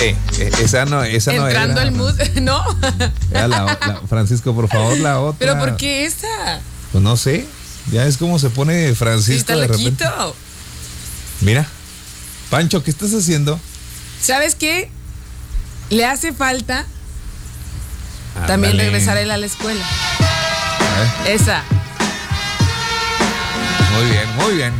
Eh, eh, esa no, esa no era. Entrando el mood, ¿no? Era la, la- Francisco, por favor, la otra. Pero ¿por qué esa? Pues no sé. Ya es como se pone Francisco de repente. Mira. Pancho, ¿qué estás haciendo? ¿Sabes qué? Le hace falta también regresar él a la escuela. Esa. Muy bien, muy bien.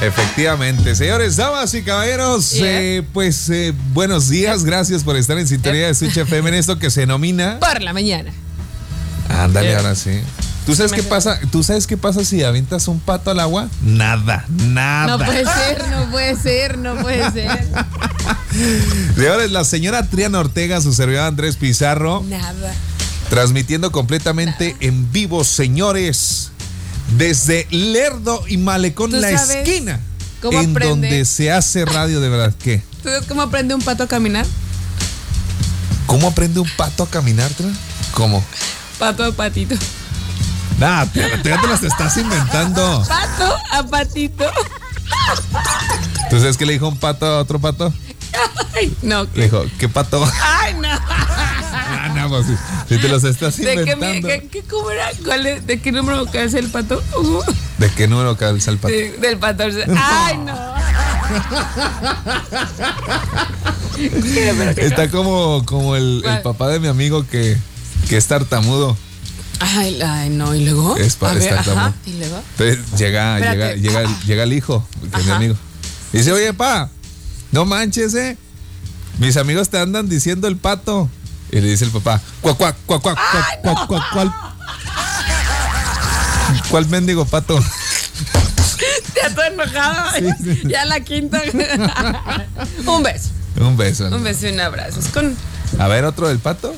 Efectivamente, señores, damas y caballeros, Yeah. eh, pues eh, buenos días, gracias por estar en sintonía de Switch FM en esto que se denomina. Por la mañana. Ándale, ahora sí. ¿Tú sabes qué pasa? ¿Tú sabes qué pasa si avientas un pato al agua? Nada, nada. No puede ser, no puede ser, no puede ser. Señores, la señora Triana Ortega, su servidor Andrés Pizarro, Nada. transmitiendo completamente en vivo, señores, desde Lerdo y Malecón, ¿Tú la esquina, cómo en aprende? donde se hace radio de verdad. ¿Qué? ¿Tú sabes cómo aprende un pato a caminar? ¿Cómo aprende un pato a caminar, Triana? ¿Cómo? Pato a patito. Nah, ya te las estás inventando. Pato a patito. ¿Tú sabes qué le dijo un pato a otro pato? Ay, no. Le dijo, ¿qué pato? Ay, no. Si, si te los estás ¿De qué, mi- inventando. qué- qué- cómo era? ¿Cuál es- ¿De qué número es el pato? Uh, ¿De qué número calza el pato? de- del 14. Ay, no. Está como, como el, papá de mi amigo que, que es tartamudo. Ay, ay, no, ¿y luego? Es pa- a ver, está ajá, como- ¿y luego? Entonces llega, llega, llega, llega el hijo, que es mi amigo. Y dice, oye, pa, no manches, eh. Mis amigos te andan diciendo el pato. Y le dice el papá, cuac, cuac, cuac, cuac, cuac, cuac, cuac, cuál. ¿Cuál mendigo pato? Ya estoy enojado. Sí, sí. Ya la quinta. un beso. Un beso. Un beso y un abrazo. Es con A ver, otro del pato.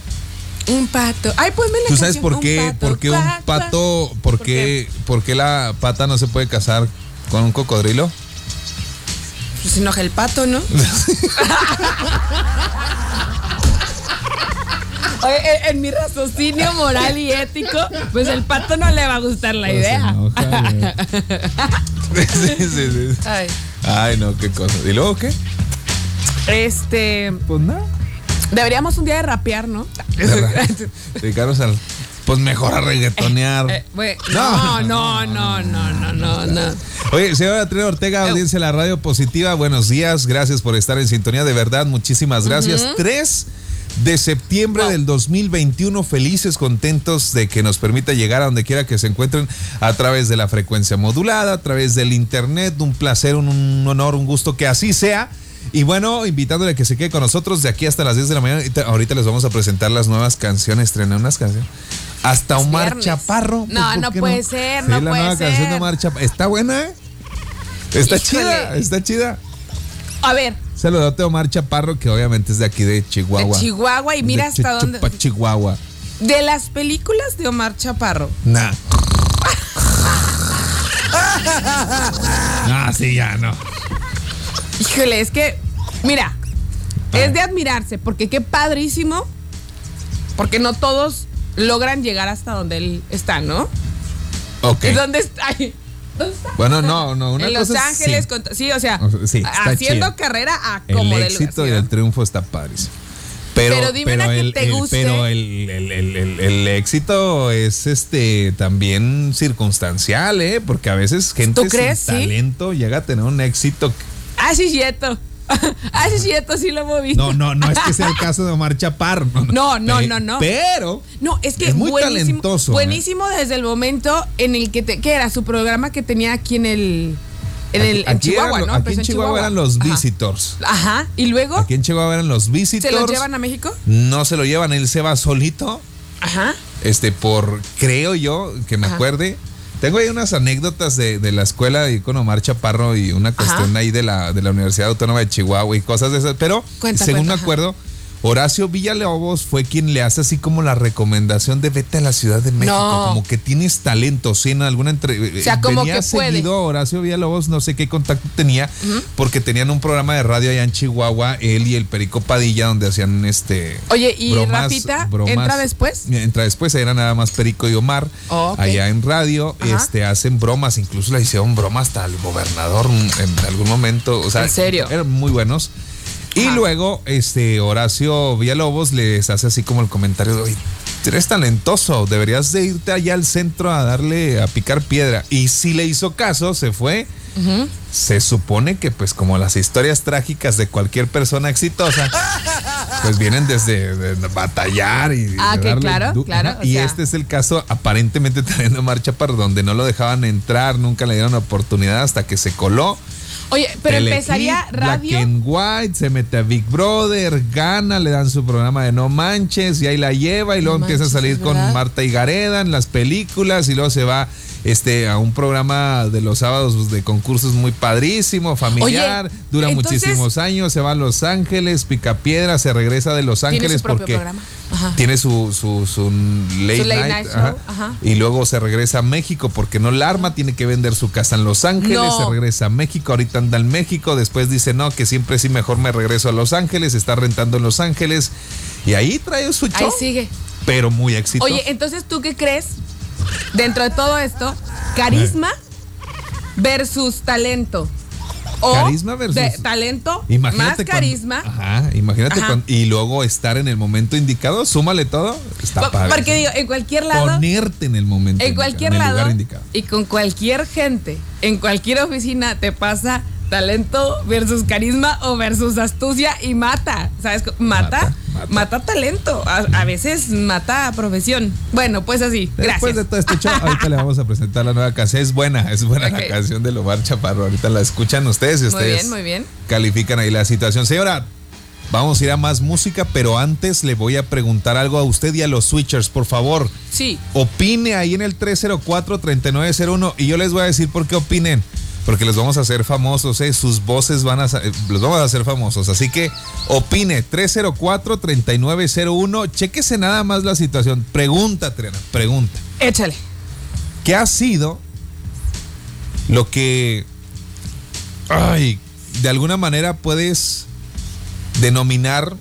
un pato. Ay, pues me la ¿Tú sabes canción, por qué, por qué un Cuac, cuac. pato, ¿Por qué, por qué la pata no se puede casar con un cocodrilo? Pues se enoja el pato, ¿no? Oye, en- mi raciocinio moral y ético, pues el pato no le va a gustar la Pero idea. enoja, güey. sí, sí, sí. Ay, Ay, no, qué cosa. ¿Y luego qué? este, Pues nada. deberíamos un día de rapear, ¿no? Dedicarnos al. Pues mejor a reggaetonear. Eh, güey, no, No. no, no, no, no, no, no. Oye, señora Trina Ortega, audiencia de la radio positiva, buenos días, gracias por estar en sintonía, de verdad, muchísimas gracias. 3 de septiembre Wow. del 2021, felices, contentos de que nos permita llegar a donde quiera que se encuentren a través de la frecuencia modulada, a través del internet, un placer, un, un honor, un gusto que así sea. Y bueno, invitándole a que se quede con nosotros de aquí hasta las 10 de la mañana. Ahorita, les vamos a presentar las nuevas canciones, estrenar unas canciones. Hasta Omar viernes. Chaparro. No, ¿por no puede ser, Sí, no la puede nueva canción de ser. Omar Chaparro. Está buena, ¿eh? Está Híjole. chida, está chida. A ver, Saludote a Omar Chaparro, que obviamente es de aquí de Chihuahua. de Chihuahua y mira De hasta dónde. Chihuahua. De las películas de Omar Chaparro. Nah. Ah, sí, ya no. Híjole, es que, mira, Ah. es de admirarse, porque qué padrísimo, porque no todos logran llegar hasta donde él está, ¿no? Ok. ¿Y dónde está? Ay, ¿Dónde está? Bueno, no, no, una en Los cosa es- Ángeles, sí. con- sí, o sea, O sea, sí, está haciendo chido. carrera a El como de éxito y el triunfo está padrísimo. Pero, Pero dime que el, te el- guste. pero el, el- el- el- el éxito es este también circunstancial, ¿eh? Porque a veces gente ¿Tú crees? sin talento llega a tener un éxito. Ah, sí, cierto. Ah, sí, cierto, sí lo hemos visto. No, no, no es que sea el caso de Omar Chaparro. No, no, Pe- no, no. Pero No, es que Es muy buenísimo, talentoso, buenísimo desde el momento en el que te, ¿qué era su programa que tenía aquí en el en el en Chihuahua, eran, ¿no? aquí en Chihuahua eran los Ajá. visitors. Ajá, y luego Aquí en Chihuahua eran los visitors. se los llevan a México. No se lo llevan, él se va solito. Ajá. Este, por, creo yo, que me Ajá. acuerde. Tengo ahí unas anécdotas de, de la escuela y con Omar Chaparro y una cuestión ahí de la, de la Universidad Autónoma de Chihuahua y cosas de esas. Pero, Cuenta, según cuenta, me acuerdo, Horacio Villalobos fue quien le hace así como la recomendación de vete a la Ciudad de México, No. como que tienes talento, sí, en alguna entrevista. O sea, como que seguido Horacio Villalobos, no sé qué contacto tenía, porque tenían un programa de radio allá en Chihuahua, él y el Perico Padilla, donde hacían este... Oye, ¿y bromas- Rafita bromas- entra después? Entra después, era nada más Perico y Omar, Oh, allá en radio, Ajá. este, hacen bromas, incluso le hicieron bromas hasta al gobernador en algún momento, o sea, ¿En serio? eran muy buenos. Y luego, este, Horacio Villalobos les hace así como el comentario de, "Oye, eres talentoso, deberías de irte allá al centro a darle, a picar piedra. Y si le hizo caso, se fue. Se supone que pues como las historias trágicas de cualquier persona exitosa, pues vienen desde de batallar y... Ah, que claro, claro, o Y sea. este es el caso aparentemente trayendo marcha para donde no lo dejaban entrar, nunca le dieron oportunidad hasta que se coló. Oye, pero empezaría radio. Black and White, se mete a Big Brother, gana, le dan su programa de No Manches y ahí la lleva y luego No empieza a salir ¿es con? Marta y Gareda en las películas y luego se va este a un programa de los sábados de concursos muy padrísimo, familiar, Oye, dura entonces- muchísimos años, se va a Los Ángeles, pica piedra, se regresa de Los Ángeles porque tiene su, su, su late, Su late night, ajá. ajá. y luego se regresa a México porque no la arma, tiene que vender su casa en Los Ángeles, No. se regresa a México, ahorita anda en México, después dice no, que siempre sí mejor me regreso a Los Ángeles, está rentando en Los Ángeles y ahí trae su Ahí show, sigue. pero muy exitoso. Oye, entonces, ¿tú qué crees? Dentro de todo esto, carisma versus talento. O Carisma versus- de- talento, Imagínate más cuando- carisma. ajá, imagínate Ajá. cuando- y luego estar en el momento indicado, súmale todo, está padre. Porque digo, en cualquier lado. ponerte en el momento en indicado, cualquier en el lugar lado indicado. y con cualquier gente, en cualquier oficina te pasa talento versus carisma o versus astucia y mata. ¿Sabes? Mata, Mata, mata, mata. talento. A, a veces mata profesión. Bueno, pues así. Después Gracias. de todo este show, ahorita le vamos a presentar la nueva canción. Es buena, es buena la canción de Lomar Chaparro. Ahorita la escuchan ustedes y Muy ustedes bien, muy bien. califican ahí la situación. Señora, vamos a ir a más música, pero antes le voy a preguntar algo a usted y a los switchers, por favor. Sí. Opine ahí en el 304-3901 y yo les voy a decir por qué opinen. Porque los vamos a hacer famosos, ¿eh? sus voces van a eh, los vamos a hacer famosos. Así que opine 304-3901. Chéquese nada más la situación. Pregunta, Trena, pregunta. Échale. ¿Qué ha sido lo que, ay, de alguna manera puedes denominar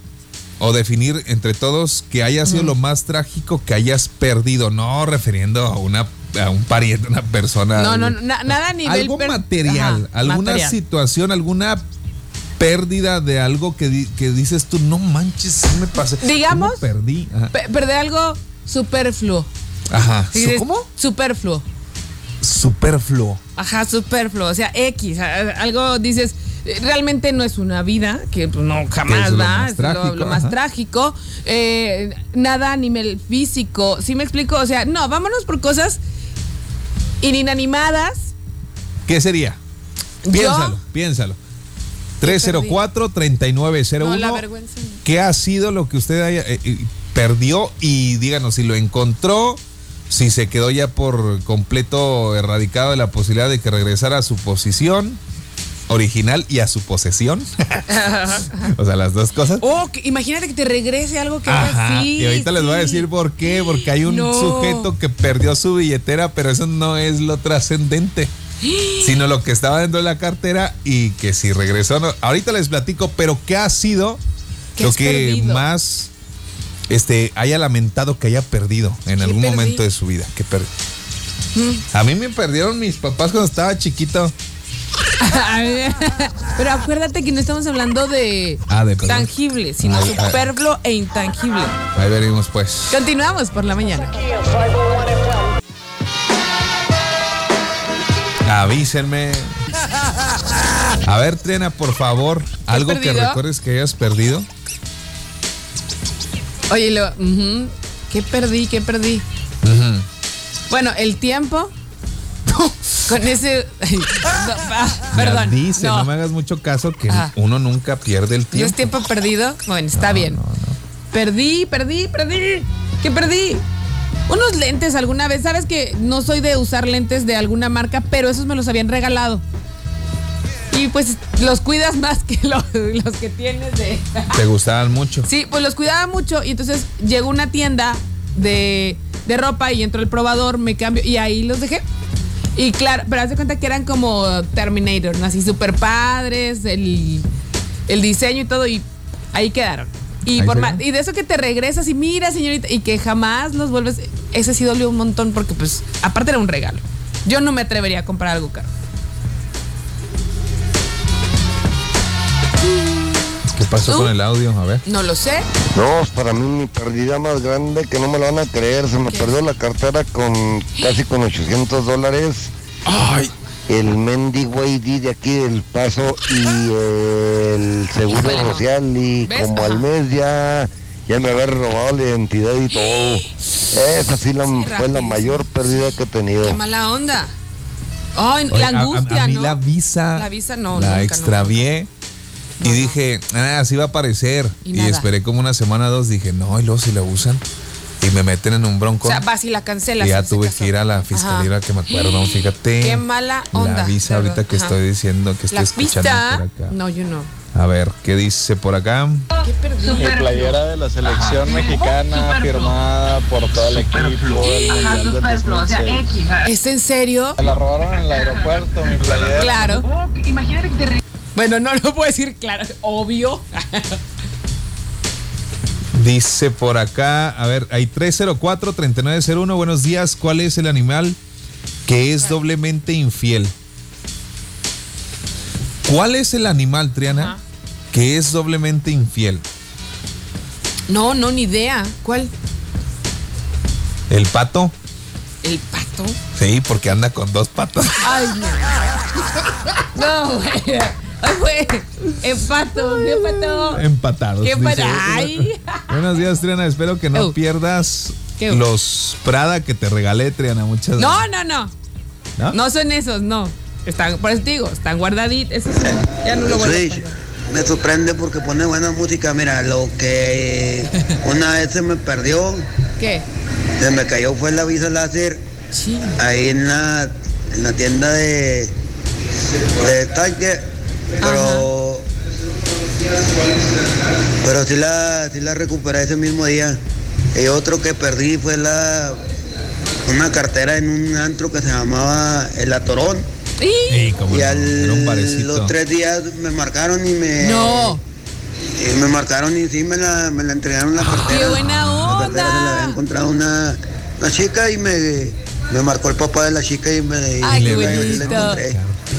o definir entre todos que haya sido lo más trágico que hayas perdido? No refiriendo a una a un pariente, una persona. No, no, no, na- nada a nivel Algo material, Ajá, alguna material. situación, alguna pérdida de algo que, di- que dices tú, no manches, me pasé. ¿Cómo Digamos, perdí. Ajá. Pe- perder algo superfluo. Ajá. Sí, ¿Cómo? Superfluo. Superfluo. Ajá, superfluo. O sea, X. Algo dices, realmente no es una vida, que pues, no jamás es lo va, más es lo- trágico, lo, más trágico. Eh, nada a nivel físico. ¿Sí me explico? O sea, no, vámonos por cosas inanimadas. ¿Qué sería? Yo- Piénsalo, piénsalo. 304-3901. No, la vergüenza. ¿Qué ha sido lo que usted haya, eh, eh, perdió? Y díganos si lo encontró, si se quedó ya por completo erradicado de la posibilidad de que regresara a su posición original y a su posesión. o sea, las dos cosas. Oh, que- imagínate que te regrese algo que Ajá, así. y ahorita les voy a decir por qué, porque hay un No. sujeto que perdió su billetera, pero eso no es lo trascendente, sino lo que estaba dentro de la cartera y que si regresó, no. ahorita les platico, pero qué ha sido ¿Qué lo que perdido? más este haya lamentado que haya perdido en ¿Qué algún perdí? momento de su vida, que per- Mm. A mí me perdieron mis papás cuando estaba chiquito. Pero acuérdate que no estamos hablando de Ah, tangible, sino Ay, ay. superfluo e intangible. Ahí veremos pues. Continuamos por la mañana. Avísenme. A ver, Trena, por favor, algo que recuerdes que hayas perdido. Oye, lo, ¿qué perdí? ¿Qué perdí? Bueno, el tiempo. Con ese. no, ah, perdón. Dice, no. no, me hagas mucho caso que Ajá. uno nunca pierde el ¿No tiempo. es tiempo perdido? Bueno, está No, bien. Perdí, perdí, perdí. ¿Qué perdí? Unos lentes alguna vez. Sabes que no soy de usar lentes de alguna marca, pero esos me los habían regalado. Y pues los cuidas más que los, los que tienes de. Te gustaban mucho. Sí, pues los cuidaba mucho y entonces llegó una tienda de, de ropa y entró el probador, me cambio y ahí los dejé. Y claro, pero haz de cuenta que eran como Terminator, ¿no? así súper padres, el, el diseño y todo, y ahí quedaron. Y, por ve. y de eso que te regresas y mira, señorita, y que jamás los vuelves, ese sí dolió un montón porque pues aparte era un regalo. Yo no me atrevería a comprar algo caro. ¿Qué pasó ¿Tú? con el audio? A ver. No lo sé. No, para mí mi pérdida más grande que no me lo van a creer, se me ¿Qué? perdió la cartera con casi con 800 dólares, Ay, el mendigo ID de aquí del Paso y el seguro social y ¿Ves? como Ajá. al mes ya, ya me había robado la identidad y todo. Esa sí, la, fue la mayor pérdida que he tenido. Qué mala onda. Ay, oye, la a- a- angustia, a, mí ¿no? la visa. La visa no, La nunca, extravié. No, y dije, ah, así va a aparecer. Y esperé como una semana o dos. Dije, no, y luego si la usan. Y me meten en un bronco. O sea, vas y la cancelas. y ya tuve que ir a la fiscalía Ajá. que me acuerdo, fíjate. Qué mala onda. La visa ahorita verdad. que Ajá. estoy diciendo que estoy La escuchando vista. por acá. No, yo no. A ver, ¿qué dice por acá? Qué perdido. Mi playera de la selección mexicana firmada por todo el equipo. el Ajá, Mundial del superfluo, o sea, 2006. X. ajá. ¿Es en serio? Me la robaron en el aeropuerto, mi playera. Claro. Oh, imagínate que te Bueno, no lo puedo decir claro. Obvio. Dice por acá, a ver, hay 304-3901. Buenos días, ¿cuál es el animal que es doblemente infiel? ¿Cuál es el animal, Triana, Ajá. que es doblemente infiel? No, no, ni idea. ¿Cuál? ¿El pato? ¿El pato? Sí, porque anda con dos patas. Ay, no. No, güey. Ay, güey. El pato. ¿Qué pato? Empatados. ¿Qué dice. pato? Ay. Buenos días, Triana. Espero que no pierdas ¿Qué? los Prada que te regalé, Triana. Muchas No, gracias. no, no. ¿No? No son esos, no. Están, por eso te digo, están guardaditos. Esos ya no lo a Switch, poner. me sorprende porque pone buena música. Mira, lo que una vez se me perdió, ¿Qué? se me cayó fue la visa láser Sí. ahí en la, en la tienda de, de Target. Pero, pero sí la, sí la recuperé ese mismo día. Y otro que perdí fue la una cartera en un antro que se llamaba El Atorón. ¡Y! Como Y al los tres días me marcaron y me No. y me marcaron y sí me la, me la entregaron la cartera. Ah, ¡Qué buena La cartera se la onda! había encontrado una, una chica y me, me marcó el papá de la chica y me Ay, y qué me- la bonito.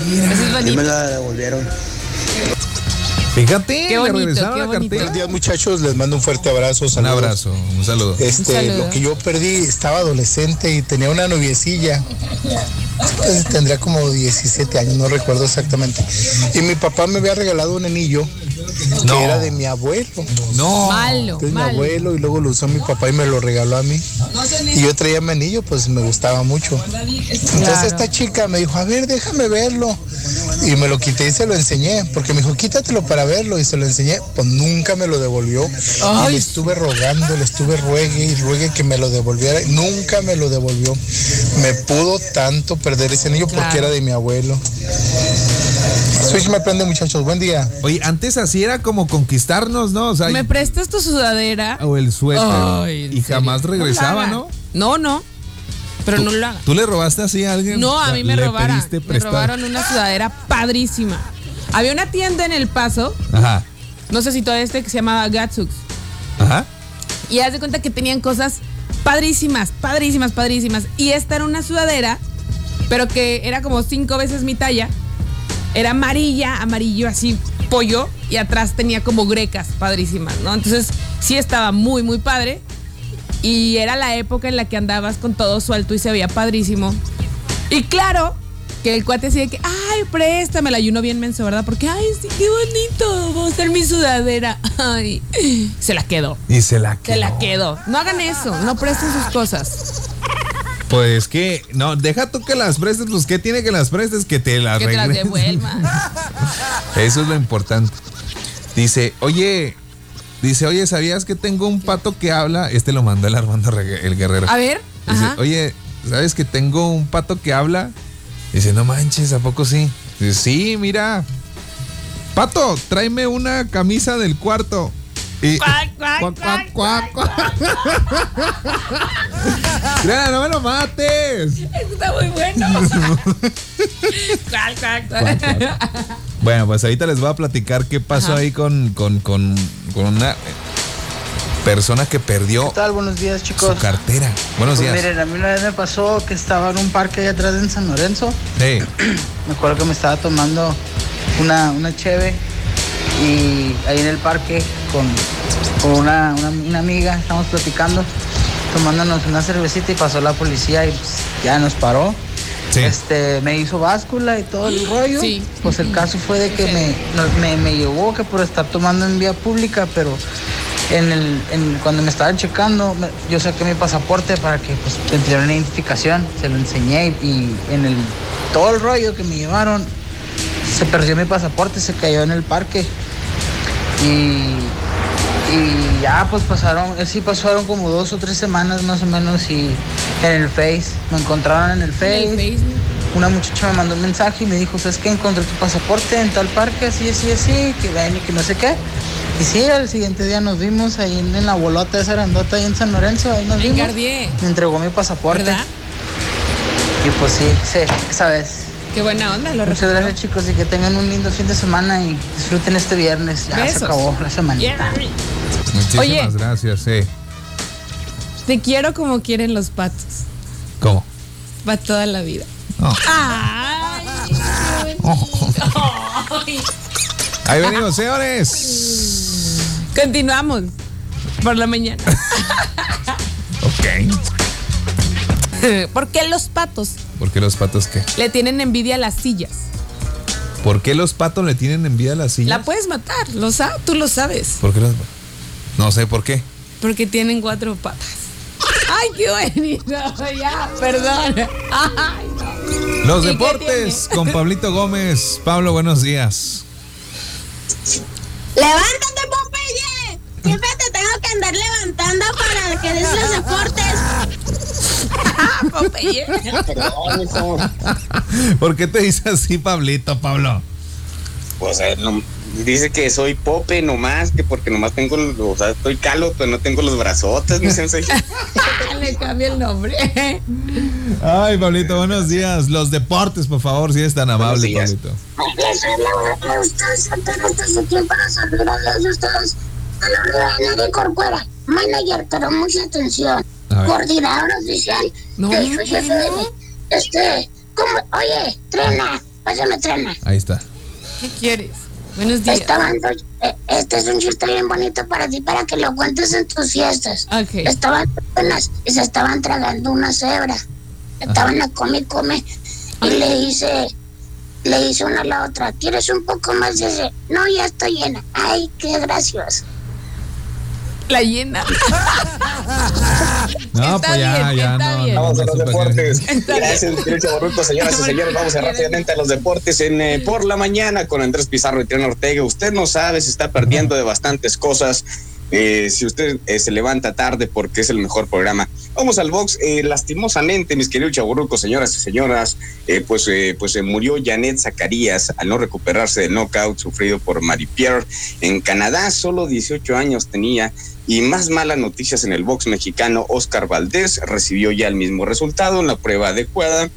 Eso es Y me la devolvieron. Fíjate, Qué bonito, regresaron qué la bonito. cartera. Buenos días muchachos, les mando un fuerte abrazo. Un abrazo, un saludo. Este, Un saludo. lo que yo perdí, estaba adolescente y tenía una noviecilla. Pues, tendría como 17 años, no recuerdo exactamente. Y mi papá me había regalado un anillo que No. era de mi abuelo. No. Malo, Entonces mi abuelo y luego lo usó mi papá y me lo regaló a mí. Y yo traía mi anillo, pues me gustaba mucho. Entonces Claro. esta chica me dijo, a ver, déjame verlo. Y me lo quité y se lo enseñé, porque me dijo, quítatelo para verlo. Y se lo enseñé, pues nunca me lo devolvió. Y le estuve rogando, le estuve ruegue y ruegue que me lo devolviera. y Nunca me lo devolvió. Me pudo tanto perder ese anillo porque era de mi abuelo. Switch me prende, muchachos. Buen día. Oye, antes así era como conquistarnos, ¿no? O sea, ¿Me prestas tu sudadera? o el suéter. Ay, ¿en y serio? jamás regresaba. ¿no? No, no. Pero no lo haga. ¿Tú le robaste así a alguien? No, a mí me ¿Le robaron. Me robaron una sudadera padrísima. Había una tienda en El Paso, Ajá, no sé si todavía este, que se llamaba Gatsux. ajá. Y haz de cuenta que tenían cosas padrísimas, padrísimas, padrísimas. Y esta era una sudadera, pero que era como cinco veces mi talla. Era amarilla, amarillo así, pollo. Y atrás tenía como grecas padrísimas, ¿no? Entonces sí estaba muy, muy padre. Y era la época en la que andabas con todo suelto y se veía padrísimo. Y claro, que el cuate decía que, ay, préstamela. Y uno bien menso, ¿verdad? Porque, ay, sí, qué bonito, va a ser mi sudadera. Ay, se la quedó. Y se la quedó. Se la quedó. No hagan eso, no presten sus cosas. Pues que, no, deja tú que las prestes, pues que tiene que las prestes, que te las Que te las devuelvan. Eso es lo importante. Dice, oye, dice, oye, ¿sabías que tengo un pato que habla? Este lo mandó el Armando el Guerrero. A ver, Dice, ajá. oye, ¿sabes que tengo un pato que habla? Dice, no manches, ¿a poco sí? Dice, sí, mira. Pato, tráeme una camisa del cuarto. Y, Cuac, cuac, cuac, cuac, cuac, cuac. Triana, no me lo mates. Eso está muy bueno. Cuac, cuac, cuac. Bueno, pues ahorita les voy a platicar qué pasó Ajá. ahí con, con, con, con una persona que perdió ¿Qué tal? Buenos días, su chicos. cartera. Buenos Pues días. miren, a mí una vez me pasó que estaba en un parque allá atrás en San Lorenzo. Sí. Me acuerdo que me estaba tomando una, una cheve y ahí en el parque con, con una, una, una amiga, estamos platicando, tomándonos una cervecita y pasó la policía y pues, ya nos paró. Sí. Este, me hizo báscula y todo el rollo. Sí. Pues el caso fue de que me, me, me llevó que por estar tomando en vía pública, pero en el, en- cuando me estaban checando, me- yo saqué mi pasaporte para que pues, me una identificación, se lo enseñé y, y en el todo el rollo que me llevaron, se perdió mi pasaporte, se cayó en el parque. Y, y ya pues pasaron, eh, sí pasaron como dos o tres semanas más o menos y en el Face, me encontraron en el Face. En el Facebook. Una muchacha me mandó un mensaje y me dijo, ¿sabes qué? Encontré tu pasaporte en tal parque, así, así, así, que ven y que no sé qué. Y sí, al siguiente día nos vimos ahí en, en la bolota esa grandota ahí en San Lorenzo, ahí nos vimos. Me entregó mi pasaporte. ¿Verdad? Y pues sí, sí, esa vez. Qué buena onda, lo Muchas gracias chicos y que tengan un lindo fin de semana y disfruten este viernes. Ya Besos. se acabó la semana. Yeah. Muchísimas Oye. gracias, sí. Te quiero como quieren los patos. ¿Cómo? Para toda la vida. Oh. Ay, bonito. Ay. Ahí venimos, señores. Continuamos por la mañana. Ok. ¿Por qué los patos ¿Por qué los patos qué? le tienen envidia a las sillas? ¿Por qué los patos le tienen envidia a las sillas? La puedes matar, lo sa- tú lo sabes. ¿Por qué los No sé por qué. Porque tienen cuatro patas. Ay, qué bonito. Ya, perdón. Ay, no. Los ¿Y qué deportes con Pablito Gómez. Pablo, buenos días. ¡Levántate, Popeye! Siempre te tengo que andar levantando para que des los deportes. ¿Por qué te dice así, Pablito, Pablo? O sea, no- dice que soy pope nomás, que porque nomás tengo, los- o sea, estoy calo, pero no tengo los brazotes, mi sensei. Le cambia el nombre. Ay, Pablito, buenos días. Los deportes, por favor, si eres tan amable. Pablito. Les soy la ustedes enteros desde tiempo para servirles a ustedes. A la Reina de Corcuera, manager, pero mucha atención. Coordinador oficial No, de su jefe de Este, ¿cómo? Oye, trena, pásame trena. Ahí está. ¿Qué quieres? Buenos días. Eh, este es un chiste bien bonito para ti, para que lo cuentes en tus fiestas. Ok. Estaban personas y se estaban tragando una cebra. Estaban a come y come. Y le dice, le dice una a la otra, ¿quieres un poco más de ese? No, ya estoy llena. Ay, qué gracioso. La llena. No, Está pues ya, bien, ya, está no, bien. no, Vamos a los deportes. Gracias, querido Chavorruco, señoras y señores. Vamos a rápidamente a los deportes en eh, por la mañana con Andrés Pizarro y Triana Ortega. Usted no sabe, se está perdiendo de bastantes cosas. Eh, si usted eh, se levanta tarde porque es el mejor programa. Vamos al box. eh, lastimosamente, mis queridos chaburrucos, señoras y señoras, eh, pues, eh, pues eh, murió Janet Zacarías al no recuperarse del knockout sufrido por Marie Pierre en Canadá. Solo 18 años tenía. Y más malas noticias en el box mexicano, Oscar Valdés recibió ya el mismo resultado en la prueba adecuada.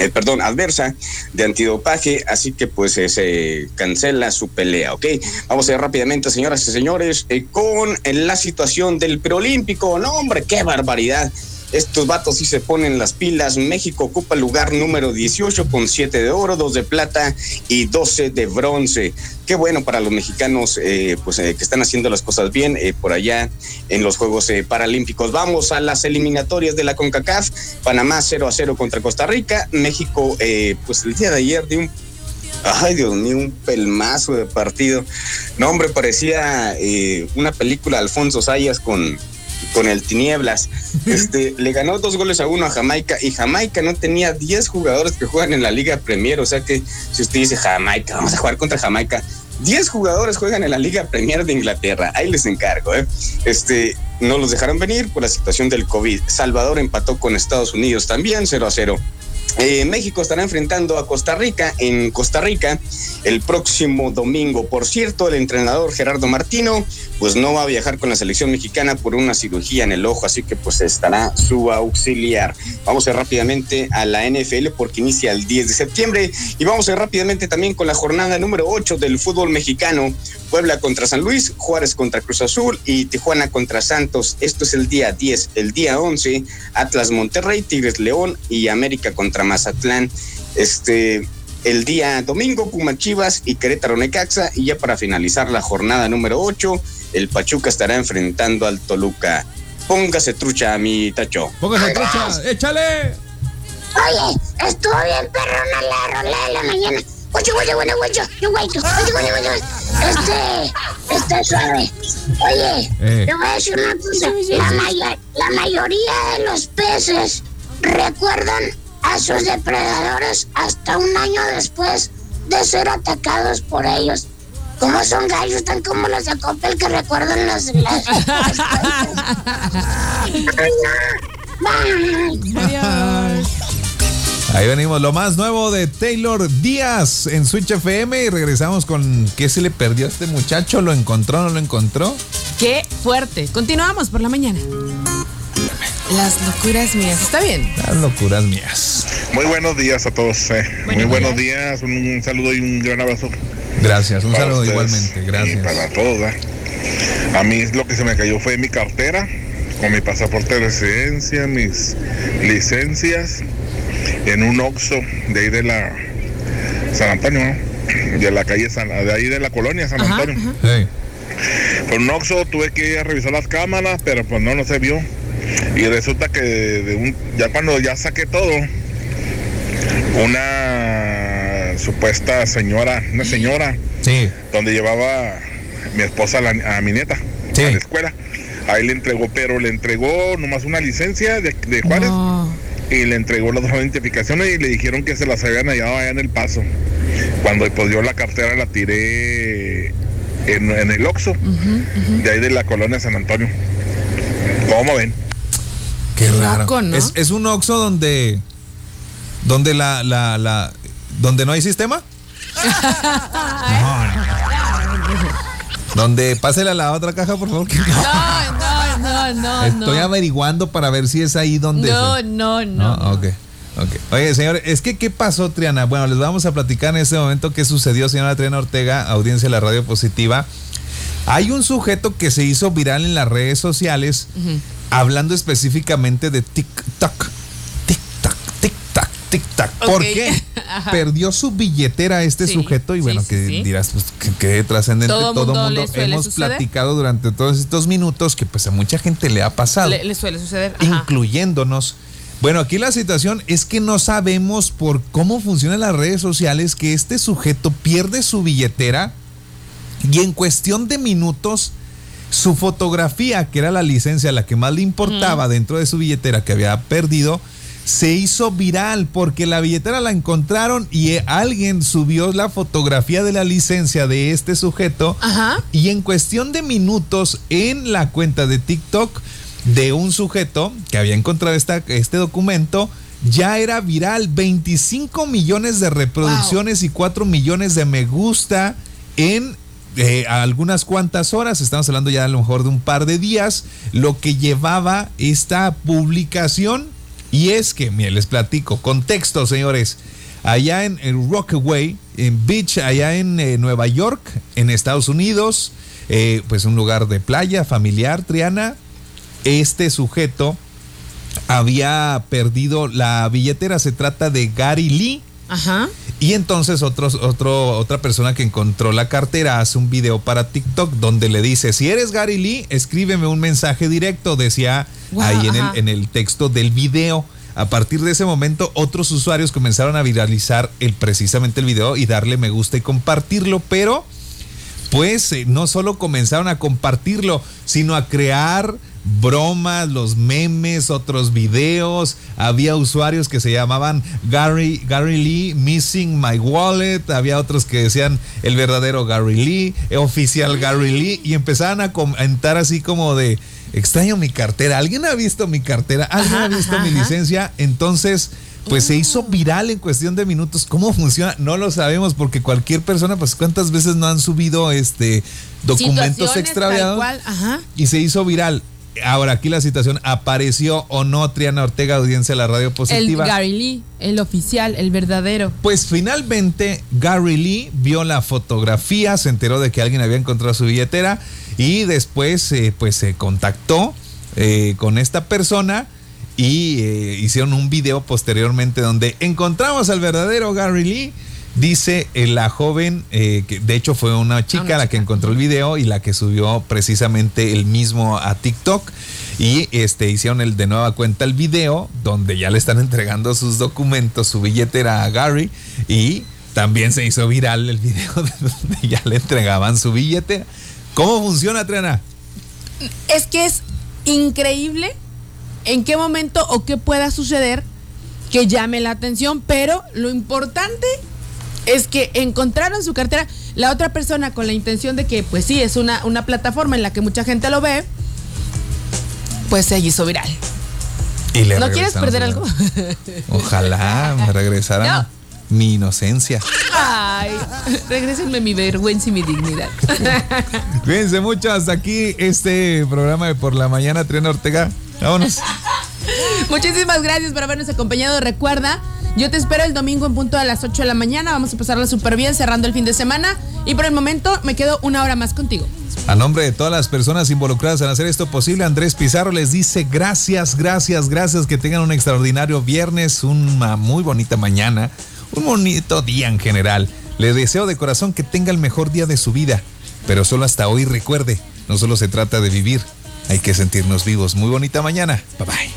Eh, perdón, adversa de antidopaje, así que pues eh, se cancela su pelea, ¿ok? Vamos a ir rápidamente, señoras y señores, eh, con eh, la situación del preolímpico. No, hombre, qué barbaridad. Estos vatos sí se ponen las pilas. México ocupa el lugar número 18 con 7 de oro, 2 de plata y 12 de bronce. Qué bueno para los mexicanos eh, pues, eh, que están haciendo las cosas bien eh, por allá en los Juegos eh, Paralímpicos. Vamos a las eliminatorias de la CONCACAF. Panamá 0 a 0 contra Costa Rica. México, pues el día de ayer de un Ay, Dios mío, un pelmazo de partido. No, hombre, parecía una película de Alfonso Sayas con, con el Tinieblas. Este, le ganó dos goles a uno a Jamaica y Jamaica no tenía 10 jugadores que juegan en la Liga Premier. O sea que si usted dice Jamaica, vamos a jugar contra Jamaica. 10 jugadores juegan en la Liga Premier de Inglaterra. Ahí les encargo, ¿eh? Este, no los dejaron venir por la situación del COVID. Salvador empató con Estados Unidos también 0 a 0. Eh, México estará enfrentando a Costa Rica en Costa Rica el próximo domingo. Por cierto, el entrenador Gerardo Martino pues no va a viajar con la selección mexicana por una cirugía en el ojo, así que pues estará su auxiliar. Vamos a ir rápidamente a la NFL porque inicia el 10 de septiembre y vamos a ir rápidamente también con la jornada número 8 del fútbol mexicano. Puebla contra San Luis, Juárez contra Cruz Azul y Tijuana contra Santos. Esto es el día 10. El día 11, Atlas Monterrey, Tigres León y América contra Mazatlán. Este, el día domingo, Puma Chivas y Querétaro Necaxa. Y ya para finalizar la jornada número 8, el Pachuca estará enfrentando al Toluca. Póngase trucha, mi tacho. Póngase trucha, échale. Oye, estuvo bien perrona la rola de la mañana. Oye, oye, bueno, oye, yo guaito. Oye, oye, oye, este, está suave. Oye, Eh. te voy a decir una cosa. La, maya- la mayoría de los peces recuerdan a sus depredadores hasta un año después de ser atacados por ellos. Como son gallos, tan como los de Coppel que recuerdan las... las. Adiós. Ahí venimos, lo más nuevo de Taylor Díaz en Switch FM y regresamos con qué se le perdió a este muchacho, lo encontró, no lo encontró. Qué fuerte. Continuamos por la mañana. Las locuras mías. Está bien. Las locuras mías. Muy buenos días a todos. eh. Muy Buenos buenos días, un, un saludo y un gran abrazo. Gracias, un para saludo igualmente, Y gracias. para todos. ¿eh? A mí lo que se me cayó fue mi cartera, con mi pasaporte de residencia, mis licencias, en un Oxxo de ahí de la San Antonio, ¿no? de la calle San, de ahí de la colonia San Ajá, Antonio. ajá. Hey. Por un Oxxo tuve que ir a revisar las cámaras, pero pues no, no se vio. Y resulta que de un, ya cuando ya saqué todo, una supuesta señora, una señora, Sí, donde llevaba mi esposa a, la- a mi nieta Sí. a la escuela, ahí le entregó, pero le entregó nomás una licencia de, de Juárez No. y le entregó las dos identificaciones y le dijeron que se las habían hallado allá en el paso. Cuando pues yo la cartera la tiré en, en el Oxxo, de ahí de la colonia San Antonio. ¿Cómo ven? qué Qué raro. loco, ¿no? Es, es un Oxxo donde donde la, la, la donde no hay sistema. Donde pásela a la otra caja, por favor. No, no, no, no. Estoy no. averiguando para ver si es ahí donde. No, no, No, no. ok. ok. Oye, señores, es que ¿qué pasó, Triana? Bueno, les vamos a platicar en este momento qué sucedió, señora Triana Ortega, audiencia de la radio positiva. Hay un sujeto que se hizo viral en las redes sociales hablando específicamente de. TikTok, TikTok. ¿Por qué? Ajá. Perdió su billetera este Sí, sujeto y bueno, sí, que sí. dirás, pues que, que trascendente Todo todo, mundo hemos suceder. platicado durante todos estos minutos que pues a mucha gente le ha pasado Le, le suele suceder. Ajá. incluyéndonos. Bueno, aquí la situación es que no sabemos por cómo funcionan las redes sociales que este sujeto pierde su billetera y en cuestión de minutos su fotografía, que era la licencia la que más le importaba dentro de su billetera que había perdido, se hizo viral porque la billetera la encontraron y eh, alguien subió la fotografía de la licencia de este sujeto Ajá. y en cuestión de minutos en la cuenta de TikTok de un sujeto que había encontrado esta- este documento, ya era viral. 25 millones de reproducciones y 4 millones de me gusta en eh, algunas cuantas horas. Estamos hablando ya a lo mejor de un par de días. Lo que llevaba esta publicación. Y es que, miren, les platico. Contexto, señores. Allá en, Rockaway, en Beach, allá en eh, Nueva York, en Estados Unidos, eh, pues un lugar de playa familiar, Triana. Este sujeto había perdido la billetera. Se trata de Gary Lee. Ajá. Y entonces otros, otro, otra persona que encontró la cartera hace un video para TikTok donde le dice, si eres Gary Lee, escríbeme un mensaje directo, decía Wow, ahí en el, en el texto del video. A partir de ese momento, otros usuarios comenzaron a viralizar el, precisamente el video y darle me gusta y compartirlo, pero pues eh, no solo comenzaron a compartirlo, sino a crear bromas, los memes, otros videos. Había usuarios que se llamaban Gary, Gary Lee Missing My Wallet. Había otros que decían el verdadero Gary Lee, eh, oficial Gary Lee. Y empezaban a comentar así como de extraño mi cartera. ¿Alguien ha visto mi cartera? ¿Alguien Ajá, ha visto ajá, mi ajá. licencia? Entonces pues se hizo viral en cuestión de minutos. ¿Cómo funciona? No lo sabemos porque cualquier persona, pues cuántas veces no han subido este documentos extraviados cual, y se hizo viral. Ahora aquí la situación apareció o no Triana Ortega audiencia de la radio El positiva. Gary Lee, el oficial, el verdadero. Pues finalmente Gary Lee vio la fotografía, se enteró de que alguien había encontrado su billetera y después eh, pues se contactó eh, con esta persona y eh, hicieron un video posteriormente donde encontramos al verdadero Gary Lee. Dice eh, la joven, eh, que de hecho fue una chica la que encontró el video y la que subió precisamente el mismo a TikTok. Y este hicieron el de nueva cuenta el video donde ya le están entregando sus documentos, su billetera a Gary. Y también se hizo viral el video de donde ya le entregaban su billetera. ¿Cómo funciona, Triana? Es que es increíble en qué momento o qué pueda suceder que llame la atención, pero lo importante es que encontraron su cartera la otra persona con la intención de que, pues sí, es una, una plataforma en la que mucha gente lo ve, pues se hizo viral. Y le ¿No quieres perder algo? Ojalá me regresaran No. mi inocencia. Ay, regrésenme mi vergüenza y mi dignidad. Cuídense mucho, hasta aquí este programa de por la mañana, Triana Ortega. Vámonos. Muchísimas gracias por habernos acompañado. Recuerda, yo te espero el domingo en punto a las 8 de la mañana. Vamos a pasarla súper bien cerrando el fin de semana. Y por el momento me quedo una hora más contigo. A nombre de todas las personas involucradas en hacer esto posible, Andrés Pizarro les dice gracias, gracias, gracias, que tengan un extraordinario viernes, una muy bonita mañana, un bonito día en general. Le deseo de corazón que tenga el mejor día de su vida, pero solo hasta hoy recuerde, no solo se trata de vivir, hay que sentirnos vivos. Muy bonita mañana. Bye bye.